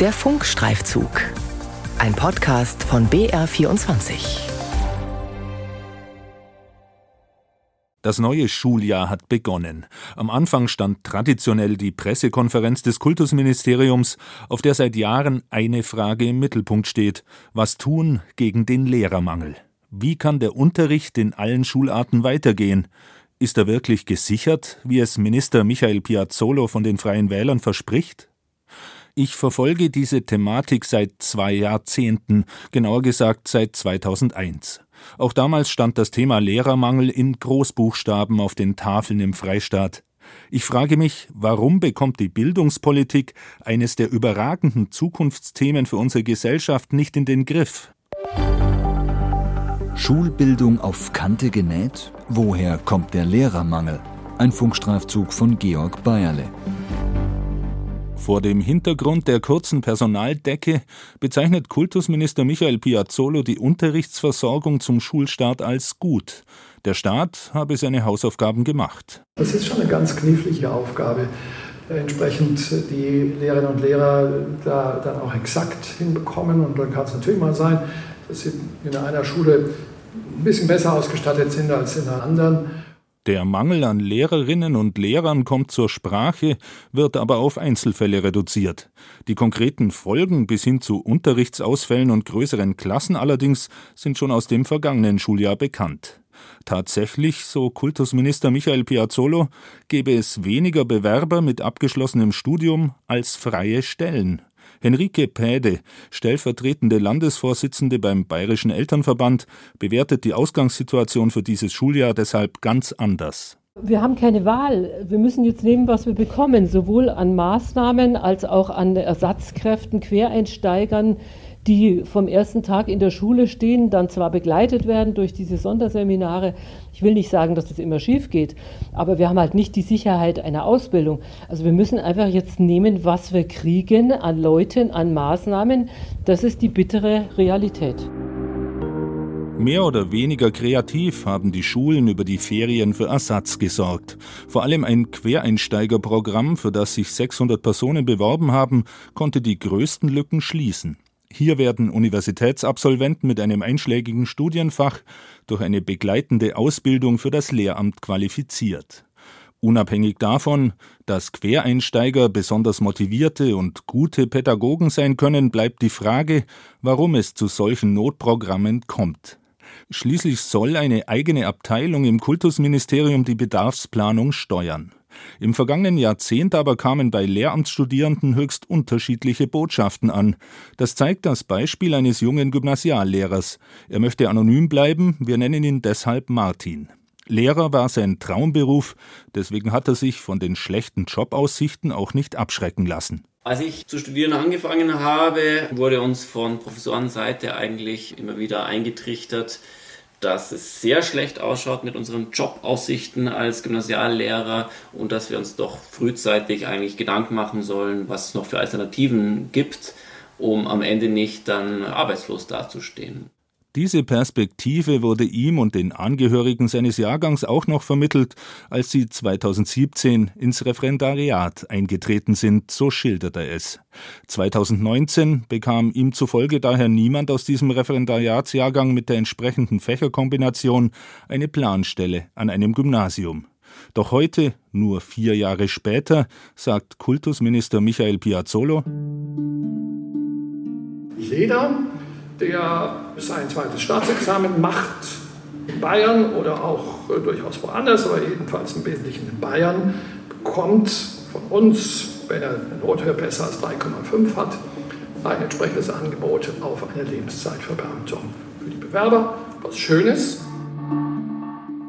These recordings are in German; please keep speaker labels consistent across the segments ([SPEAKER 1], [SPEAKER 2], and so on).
[SPEAKER 1] Der Funkstreifzug. Ein Podcast von BR24.
[SPEAKER 2] Das neue Schuljahr hat begonnen. Am Anfang stand traditionell die Pressekonferenz des Kultusministeriums, auf der seit Jahren eine Frage im Mittelpunkt steht. Was tun gegen den Lehrermangel? Wie kann der Unterricht in allen Schularten weitergehen? Ist er wirklich gesichert, wie es Minister Michael Piazzolo von den Freien Wählern verspricht? Ich verfolge diese Thematik seit zwei Jahrzehnten, genauer gesagt seit 2001. Auch damals stand das Thema Lehrermangel in Großbuchstaben auf den Tafeln im Freistaat. Ich frage mich, warum bekommt die Bildungspolitik eines der überragenden Zukunftsthemen für unsere Gesellschaft nicht in den Griff?
[SPEAKER 3] Schulbildung auf Kante genäht? Woher kommt der Lehrermangel? Ein Funkstreifzug von Georg Bayerle.
[SPEAKER 2] Vor dem Hintergrund der kurzen Personaldecke bezeichnet Kultusminister Michael Piazzolo die Unterrichtsversorgung zum Schulstart als gut. Der Staat habe seine Hausaufgaben gemacht.
[SPEAKER 4] Das ist schon eine ganz knifflige Aufgabe, entsprechend die Lehrerinnen und Lehrer da dann auch exakt hinbekommen. Und dann kann es natürlich mal sein, dass sie in einer Schule ein bisschen besser ausgestattet sind als in einer anderen.
[SPEAKER 2] Der Mangel an Lehrerinnen und Lehrern kommt zur Sprache, wird aber auf Einzelfälle reduziert. Die konkreten Folgen bis hin zu Unterrichtsausfällen und größeren Klassen allerdings sind schon aus dem vergangenen Schuljahr bekannt. Tatsächlich, so Kultusminister Michael Piazzolo, gebe es weniger Bewerber mit abgeschlossenem Studium als freie Stellen. Henrike Päde, stellvertretende Landesvorsitzende beim Bayerischen Elternverband, bewertet die Ausgangssituation für dieses Schuljahr deshalb ganz anders.
[SPEAKER 5] Wir haben keine Wahl. Wir müssen jetzt nehmen, was wir bekommen, sowohl an Maßnahmen als auch an Ersatzkräften, Quereinsteigern, die vom ersten Tag in der Schule stehen, dann zwar begleitet werden durch diese Sonderseminare. Ich will nicht sagen, dass das immer schief geht, aber wir haben halt nicht die Sicherheit einer Ausbildung. Also wir müssen einfach jetzt nehmen, was wir kriegen an Leuten, an Maßnahmen. Das ist die bittere Realität.
[SPEAKER 2] Mehr oder weniger kreativ haben die Schulen über die Ferien für Ersatz gesorgt. Vor allem ein Quereinsteigerprogramm, für das sich 600 Personen beworben haben, konnte die größten Lücken schließen. Hier werden Universitätsabsolventen mit einem einschlägigen Studienfach durch eine begleitende Ausbildung für das Lehramt qualifiziert. Unabhängig davon, dass Quereinsteiger besonders motivierte und gute Pädagogen sein können, bleibt die Frage, warum es zu solchen Notprogrammen kommt. Schließlich soll eine eigene Abteilung im Kultusministerium die Bedarfsplanung steuern. Im vergangenen Jahrzehnt aber kamen bei Lehramtsstudierenden höchst unterschiedliche Botschaften an. Das zeigt das Beispiel eines jungen Gymnasiallehrers. Er möchte anonym bleiben, wir nennen ihn deshalb Martin. Lehrer war sein Traumberuf, deswegen hat er sich von den schlechten Jobaussichten auch nicht abschrecken lassen.
[SPEAKER 6] Als ich zu studieren angefangen habe, wurde uns von Professorenseite eigentlich immer wieder eingetrichtert, dass es sehr schlecht ausschaut mit unseren Jobaussichten als Gymnasiallehrer und dass wir uns doch frühzeitig eigentlich Gedanken machen sollen, was es noch für Alternativen gibt, um am Ende nicht dann arbeitslos dazustehen.
[SPEAKER 2] Diese Perspektive wurde ihm und den Angehörigen seines Jahrgangs auch noch vermittelt, als sie 2017 ins Referendariat eingetreten sind, so schildert er es. 2019 bekam ihm zufolge daher niemand aus diesem Referendariatsjahrgang mit der entsprechenden Fächerkombination eine Planstelle an einem Gymnasium. Doch heute, nur vier Jahre später, sagt Kultusminister Michael Piazzolo
[SPEAKER 4] Jeder der sein zweites Staatsexamen macht, in Bayern oder auch äh, durchaus woanders, aber jedenfalls im Wesentlichen in Bayern, bekommt von uns, wenn er eine Nothöhe besser als 3,5 hat, ein entsprechendes Angebot auf eine Lebenszeitverbeamtung. Für die Bewerber was Schönes,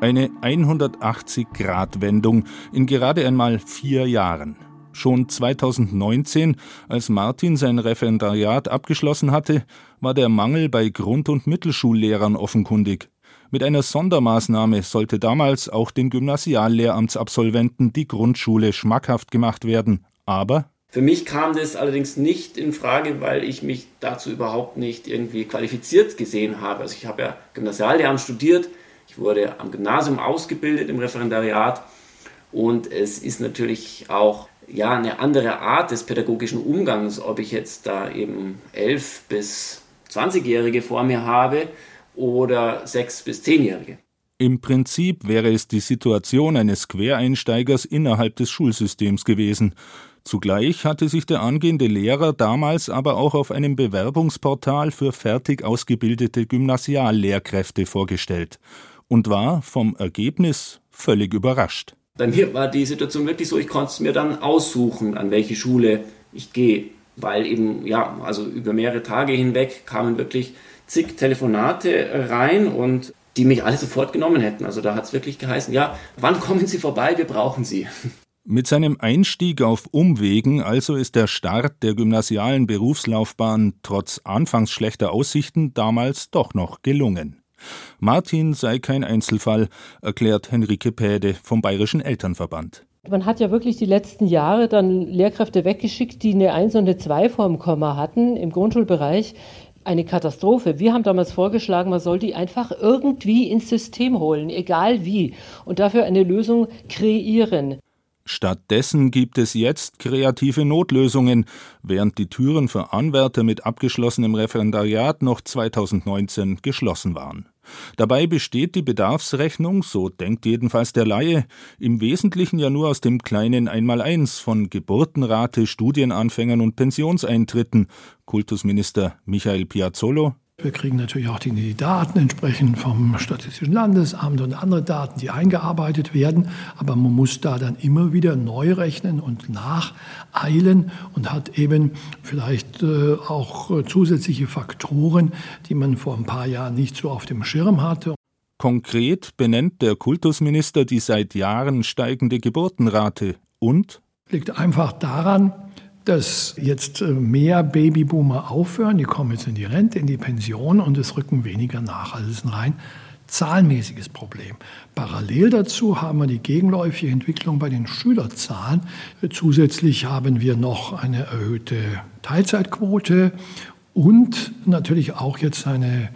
[SPEAKER 2] eine 180-Grad-Wendung in gerade einmal vier Jahren. Schon 2019, als Martin sein Referendariat abgeschlossen hatte, war der Mangel bei Grund- und Mittelschullehrern offenkundig. Mit einer Sondermaßnahme sollte damals auch den Gymnasiallehramtsabsolventen die Grundschule schmackhaft gemacht werden. Aber
[SPEAKER 6] für mich kam das allerdings nicht in Frage, weil ich mich dazu überhaupt nicht irgendwie qualifiziert gesehen habe. Also ich habe ja Gymnasiallehramt studiert, ich wurde am Gymnasium ausgebildet im Referendariat und es ist natürlich auch ja eine andere Art des pädagogischen Umgangs, ob ich jetzt da eben 11 bis 20-Jährige vor mir habe oder 6 bis 10-Jährige.
[SPEAKER 2] Im Prinzip wäre es die Situation eines Quereinsteigers innerhalb des Schulsystems gewesen. Zugleich hatte sich der angehende Lehrer damals aber auch auf einem Bewerbungsportal für fertig ausgebildete Gymnasiallehrkräfte vorgestellt und war vom Ergebnis völlig überrascht.
[SPEAKER 6] Bei mir war die Situation wirklich so, ich konnte es mir dann aussuchen, an welche Schule ich gehe, weil eben, ja, also über mehrere Tage hinweg kamen wirklich zig Telefonate rein und die mich alle sofort genommen hätten. Also da hat es wirklich geheißen, ja, wann kommen Sie vorbei, wir brauchen Sie.
[SPEAKER 2] Mit seinem Einstieg auf Umwegen also ist der Start der gymnasialen Berufslaufbahn trotz anfangs schlechter Aussichten damals doch noch gelungen. Martin sei kein Einzelfall, erklärt Henrike Päde vom Bayerischen Elternverband.
[SPEAKER 5] Man hat ja wirklich die letzten Jahre dann Lehrkräfte weggeschickt, die eine 1 und eine 2 vorm Komma hatten im Grundschulbereich eine Katastrophe. Wir haben damals vorgeschlagen, man soll die einfach irgendwie ins System holen, egal wie, und dafür eine Lösung kreieren.
[SPEAKER 2] Stattdessen gibt es jetzt kreative Notlösungen, während die Türen für Anwärter mit abgeschlossenem Referendariat noch 2019 geschlossen waren. Dabei besteht die Bedarfsrechnung, so denkt jedenfalls der Laie, im Wesentlichen ja nur aus dem kleinen Einmaleins von Geburtenrate, Studienanfängern und Pensionseintritten. Kultusminister Michael Piazzolo
[SPEAKER 7] wir kriegen natürlich auch die Daten entsprechend vom Statistischen Landesamt und andere Daten, die eingearbeitet werden. Aber man muss da dann immer wieder neu rechnen und nacheilen und hat eben vielleicht äh, auch zusätzliche Faktoren, die man vor ein paar Jahren nicht so auf dem Schirm hatte.
[SPEAKER 2] Konkret benennt der Kultusminister die seit Jahren steigende Geburtenrate und
[SPEAKER 7] liegt einfach daran, dass jetzt äh, mehr Babyboomer aufhören, die kommen jetzt in die Rente, in die Pension und es rücken weniger nach. Also es ist ein rein zahlenmäßiges Problem. Parallel dazu haben wir die gegenläufige Entwicklung bei den Schülerzahlen. Zusätzlich haben wir noch eine erhöhte Teilzeitquote und natürlich auch jetzt eine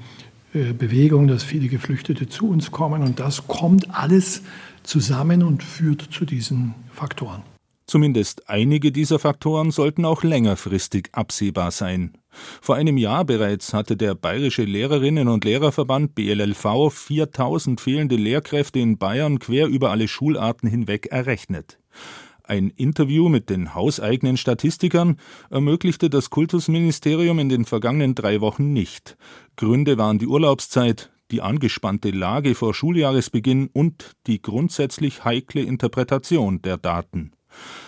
[SPEAKER 7] äh, Bewegung, dass viele Geflüchtete zu uns kommen. Und das kommt alles zusammen und führt zu diesen Faktoren.
[SPEAKER 2] Zumindest einige dieser Faktoren sollten auch längerfristig absehbar sein. Vor einem Jahr bereits hatte der Bayerische Lehrerinnen und Lehrerverband BLLV 4000 fehlende Lehrkräfte in Bayern quer über alle Schularten hinweg errechnet. Ein Interview mit den hauseigenen Statistikern ermöglichte das Kultusministerium in den vergangenen drei Wochen nicht. Gründe waren die Urlaubszeit, die angespannte Lage vor Schuljahresbeginn und die grundsätzlich heikle Interpretation der Daten.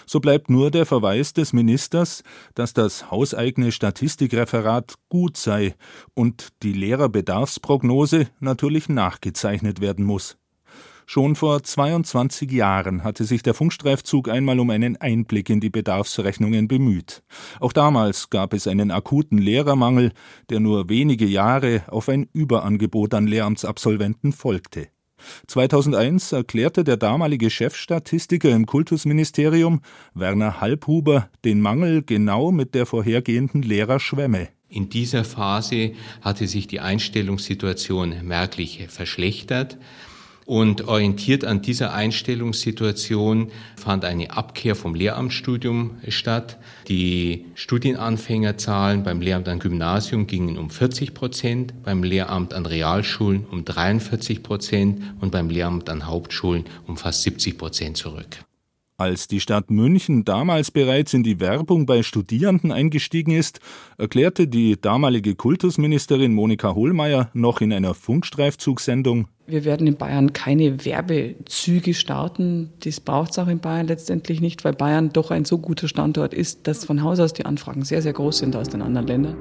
[SPEAKER 2] So bleibt nur der Verweis des Ministers, dass das hauseigene Statistikreferat gut sei und die Lehrerbedarfsprognose natürlich nachgezeichnet werden muss. Schon vor 22 Jahren hatte sich der Funkstreifzug einmal um einen Einblick in die Bedarfsrechnungen bemüht. Auch damals gab es einen akuten Lehrermangel, der nur wenige Jahre auf ein Überangebot an Lehramtsabsolventen folgte. 2001 erklärte der damalige Chefstatistiker im Kultusministerium, Werner Halbhuber, den Mangel genau mit der vorhergehenden Lehrerschwemme.
[SPEAKER 8] In dieser Phase hatte sich die Einstellungssituation merklich verschlechtert. Und orientiert an dieser Einstellungssituation fand eine Abkehr vom Lehramtsstudium statt. Die Studienanfängerzahlen beim Lehramt an Gymnasium gingen um 40 Prozent, beim Lehramt an Realschulen um 43 Prozent und beim Lehramt an Hauptschulen um fast 70 Prozent zurück.
[SPEAKER 2] Als die Stadt München damals bereits in die Werbung bei Studierenden eingestiegen ist, erklärte die damalige Kultusministerin Monika Hohlmeier noch in einer Funkstreifzugsendung
[SPEAKER 9] wir werden in Bayern keine Werbezüge starten. Das braucht es auch in Bayern letztendlich nicht, weil Bayern doch ein so guter Standort ist, dass von Haus aus die Anfragen sehr, sehr groß sind aus den anderen Ländern.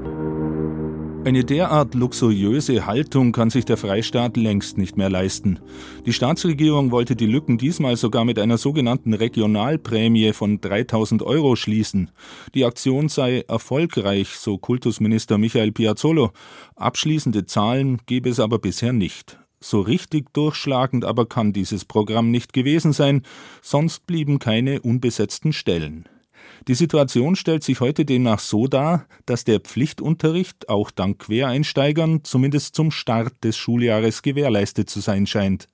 [SPEAKER 2] Eine derart luxuriöse Haltung kann sich der Freistaat längst nicht mehr leisten. Die Staatsregierung wollte die Lücken diesmal sogar mit einer sogenannten Regionalprämie von 3000 Euro schließen. Die Aktion sei erfolgreich, so Kultusminister Michael Piazzolo. Abschließende Zahlen gebe es aber bisher nicht. So richtig durchschlagend aber kann dieses Programm nicht gewesen sein, sonst blieben keine unbesetzten Stellen. Die Situation stellt sich heute demnach so dar, dass der Pflichtunterricht auch dank Quereinsteigern zumindest zum Start des Schuljahres gewährleistet zu sein scheint.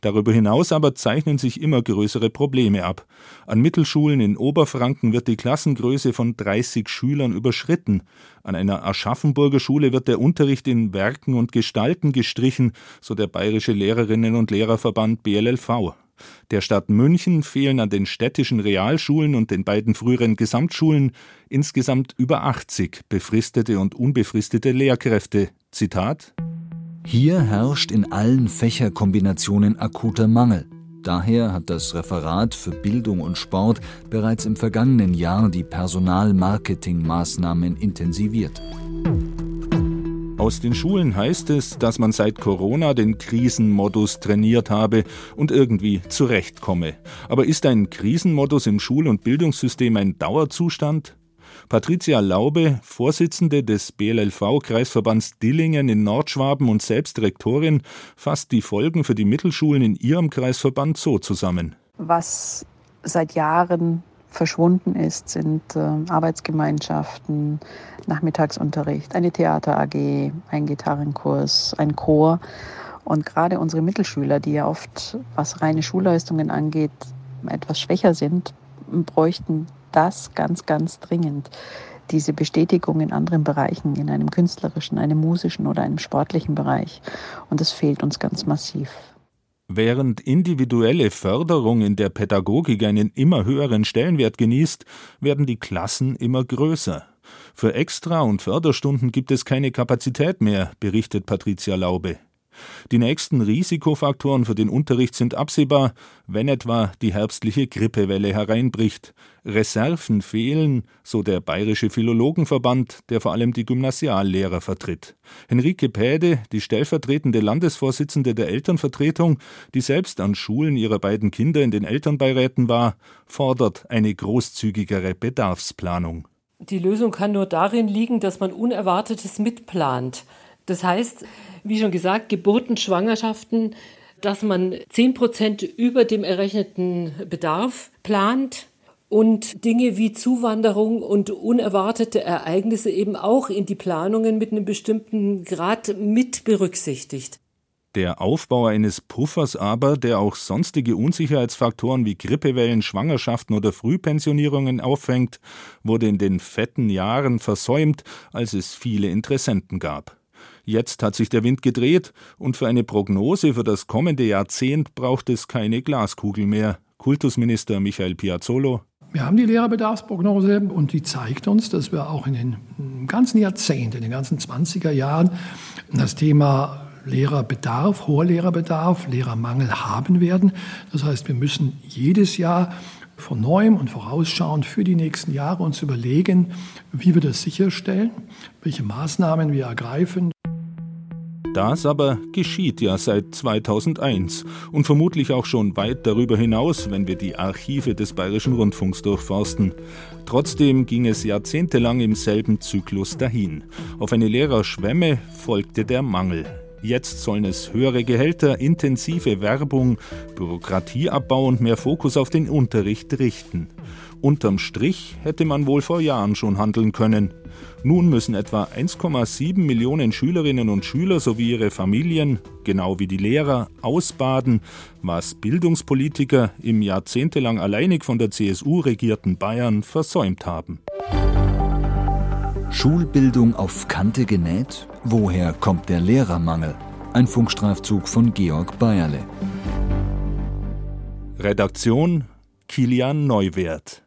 [SPEAKER 2] Darüber hinaus aber zeichnen sich immer größere Probleme ab. An Mittelschulen in Oberfranken wird die Klassengröße von 30 Schülern überschritten. An einer Aschaffenburger Schule wird der Unterricht in Werken und Gestalten gestrichen, so der Bayerische Lehrerinnen und Lehrerverband BLLV. Der Stadt München fehlen an den städtischen Realschulen und den beiden früheren Gesamtschulen insgesamt über 80 befristete und unbefristete Lehrkräfte. Zitat
[SPEAKER 3] Hier herrscht in allen Fächerkombinationen akuter Mangel. Daher hat das Referat für Bildung und Sport bereits im vergangenen Jahr die Personalmarketingmaßnahmen intensiviert.
[SPEAKER 2] Aus den Schulen heißt es, dass man seit Corona den Krisenmodus trainiert habe und irgendwie zurechtkomme. Aber ist ein Krisenmodus im Schul- und Bildungssystem ein Dauerzustand? Patricia Laube, Vorsitzende des BLLV-Kreisverbands Dillingen in Nordschwaben und selbst Rektorin, fasst die Folgen für die Mittelschulen in ihrem Kreisverband so zusammen.
[SPEAKER 10] Was seit Jahren verschwunden ist, sind äh, Arbeitsgemeinschaften, Nachmittagsunterricht, eine Theater AG, ein Gitarrenkurs, ein Chor. Und gerade unsere Mittelschüler, die ja oft, was reine Schulleistungen angeht, etwas schwächer sind, bräuchten das ganz, ganz dringend. Diese Bestätigung in anderen Bereichen, in einem künstlerischen, einem musischen oder einem sportlichen Bereich. Und das fehlt uns ganz massiv.
[SPEAKER 2] Während individuelle Förderung in der Pädagogik einen immer höheren Stellenwert genießt, werden die Klassen immer größer. Für Extra- und Förderstunden gibt es keine Kapazität mehr, berichtet Patricia Laube. Die nächsten Risikofaktoren für den Unterricht sind absehbar, wenn etwa die herbstliche Grippewelle hereinbricht. Reserven fehlen, so der Bayerische Philologenverband, der vor allem die Gymnasiallehrer vertritt. Henrike Päde, die stellvertretende Landesvorsitzende der Elternvertretung, die selbst an Schulen ihrer beiden Kinder in den Elternbeiräten war, fordert eine großzügigere Bedarfsplanung.
[SPEAKER 5] Die Lösung kann nur darin liegen, dass man Unerwartetes mitplant. Das heißt, wie schon gesagt, Geburten, Schwangerschaften, dass man 10 Prozent über dem errechneten Bedarf plant und Dinge wie Zuwanderung und unerwartete Ereignisse eben auch in die Planungen mit einem bestimmten Grad mit berücksichtigt.
[SPEAKER 2] Der Aufbau eines Puffers aber, der auch sonstige Unsicherheitsfaktoren wie Grippewellen, Schwangerschaften oder Frühpensionierungen auffängt, wurde in den fetten Jahren versäumt, als es viele Interessenten gab. Jetzt hat sich der Wind gedreht und für eine Prognose für das kommende Jahrzehnt braucht es keine Glaskugel mehr. Kultusminister Michael Piazzolo.
[SPEAKER 7] Wir haben die Lehrerbedarfsprognose und die zeigt uns, dass wir auch in den ganzen Jahrzehnten, in den ganzen 20er Jahren das Thema Lehrerbedarf, hoher Lehrerbedarf, Lehrermangel haben werden. Das heißt, wir müssen jedes Jahr von neuem und vorausschauend für die nächsten Jahre uns überlegen, wie wir das sicherstellen, welche Maßnahmen wir ergreifen.
[SPEAKER 2] Das aber geschieht ja seit 2001 und vermutlich auch schon weit darüber hinaus, wenn wir die Archive des Bayerischen Rundfunks durchforsten. Trotzdem ging es jahrzehntelang im selben Zyklus dahin. Auf eine Lehrerschwemme folgte der Mangel. Jetzt sollen es höhere Gehälter, intensive Werbung, Bürokratieabbau und mehr Fokus auf den Unterricht richten. Unterm Strich hätte man wohl vor Jahren schon handeln können. Nun müssen etwa 1,7 Millionen Schülerinnen und Schüler sowie ihre Familien, genau wie die Lehrer, ausbaden, was Bildungspolitiker im jahrzehntelang alleinig von der CSU regierten Bayern versäumt haben.
[SPEAKER 3] Schulbildung auf Kante genäht? Woher kommt der Lehrermangel? Ein Funkstreifzug von Georg Bayerle.
[SPEAKER 2] Redaktion Kilian Neuwert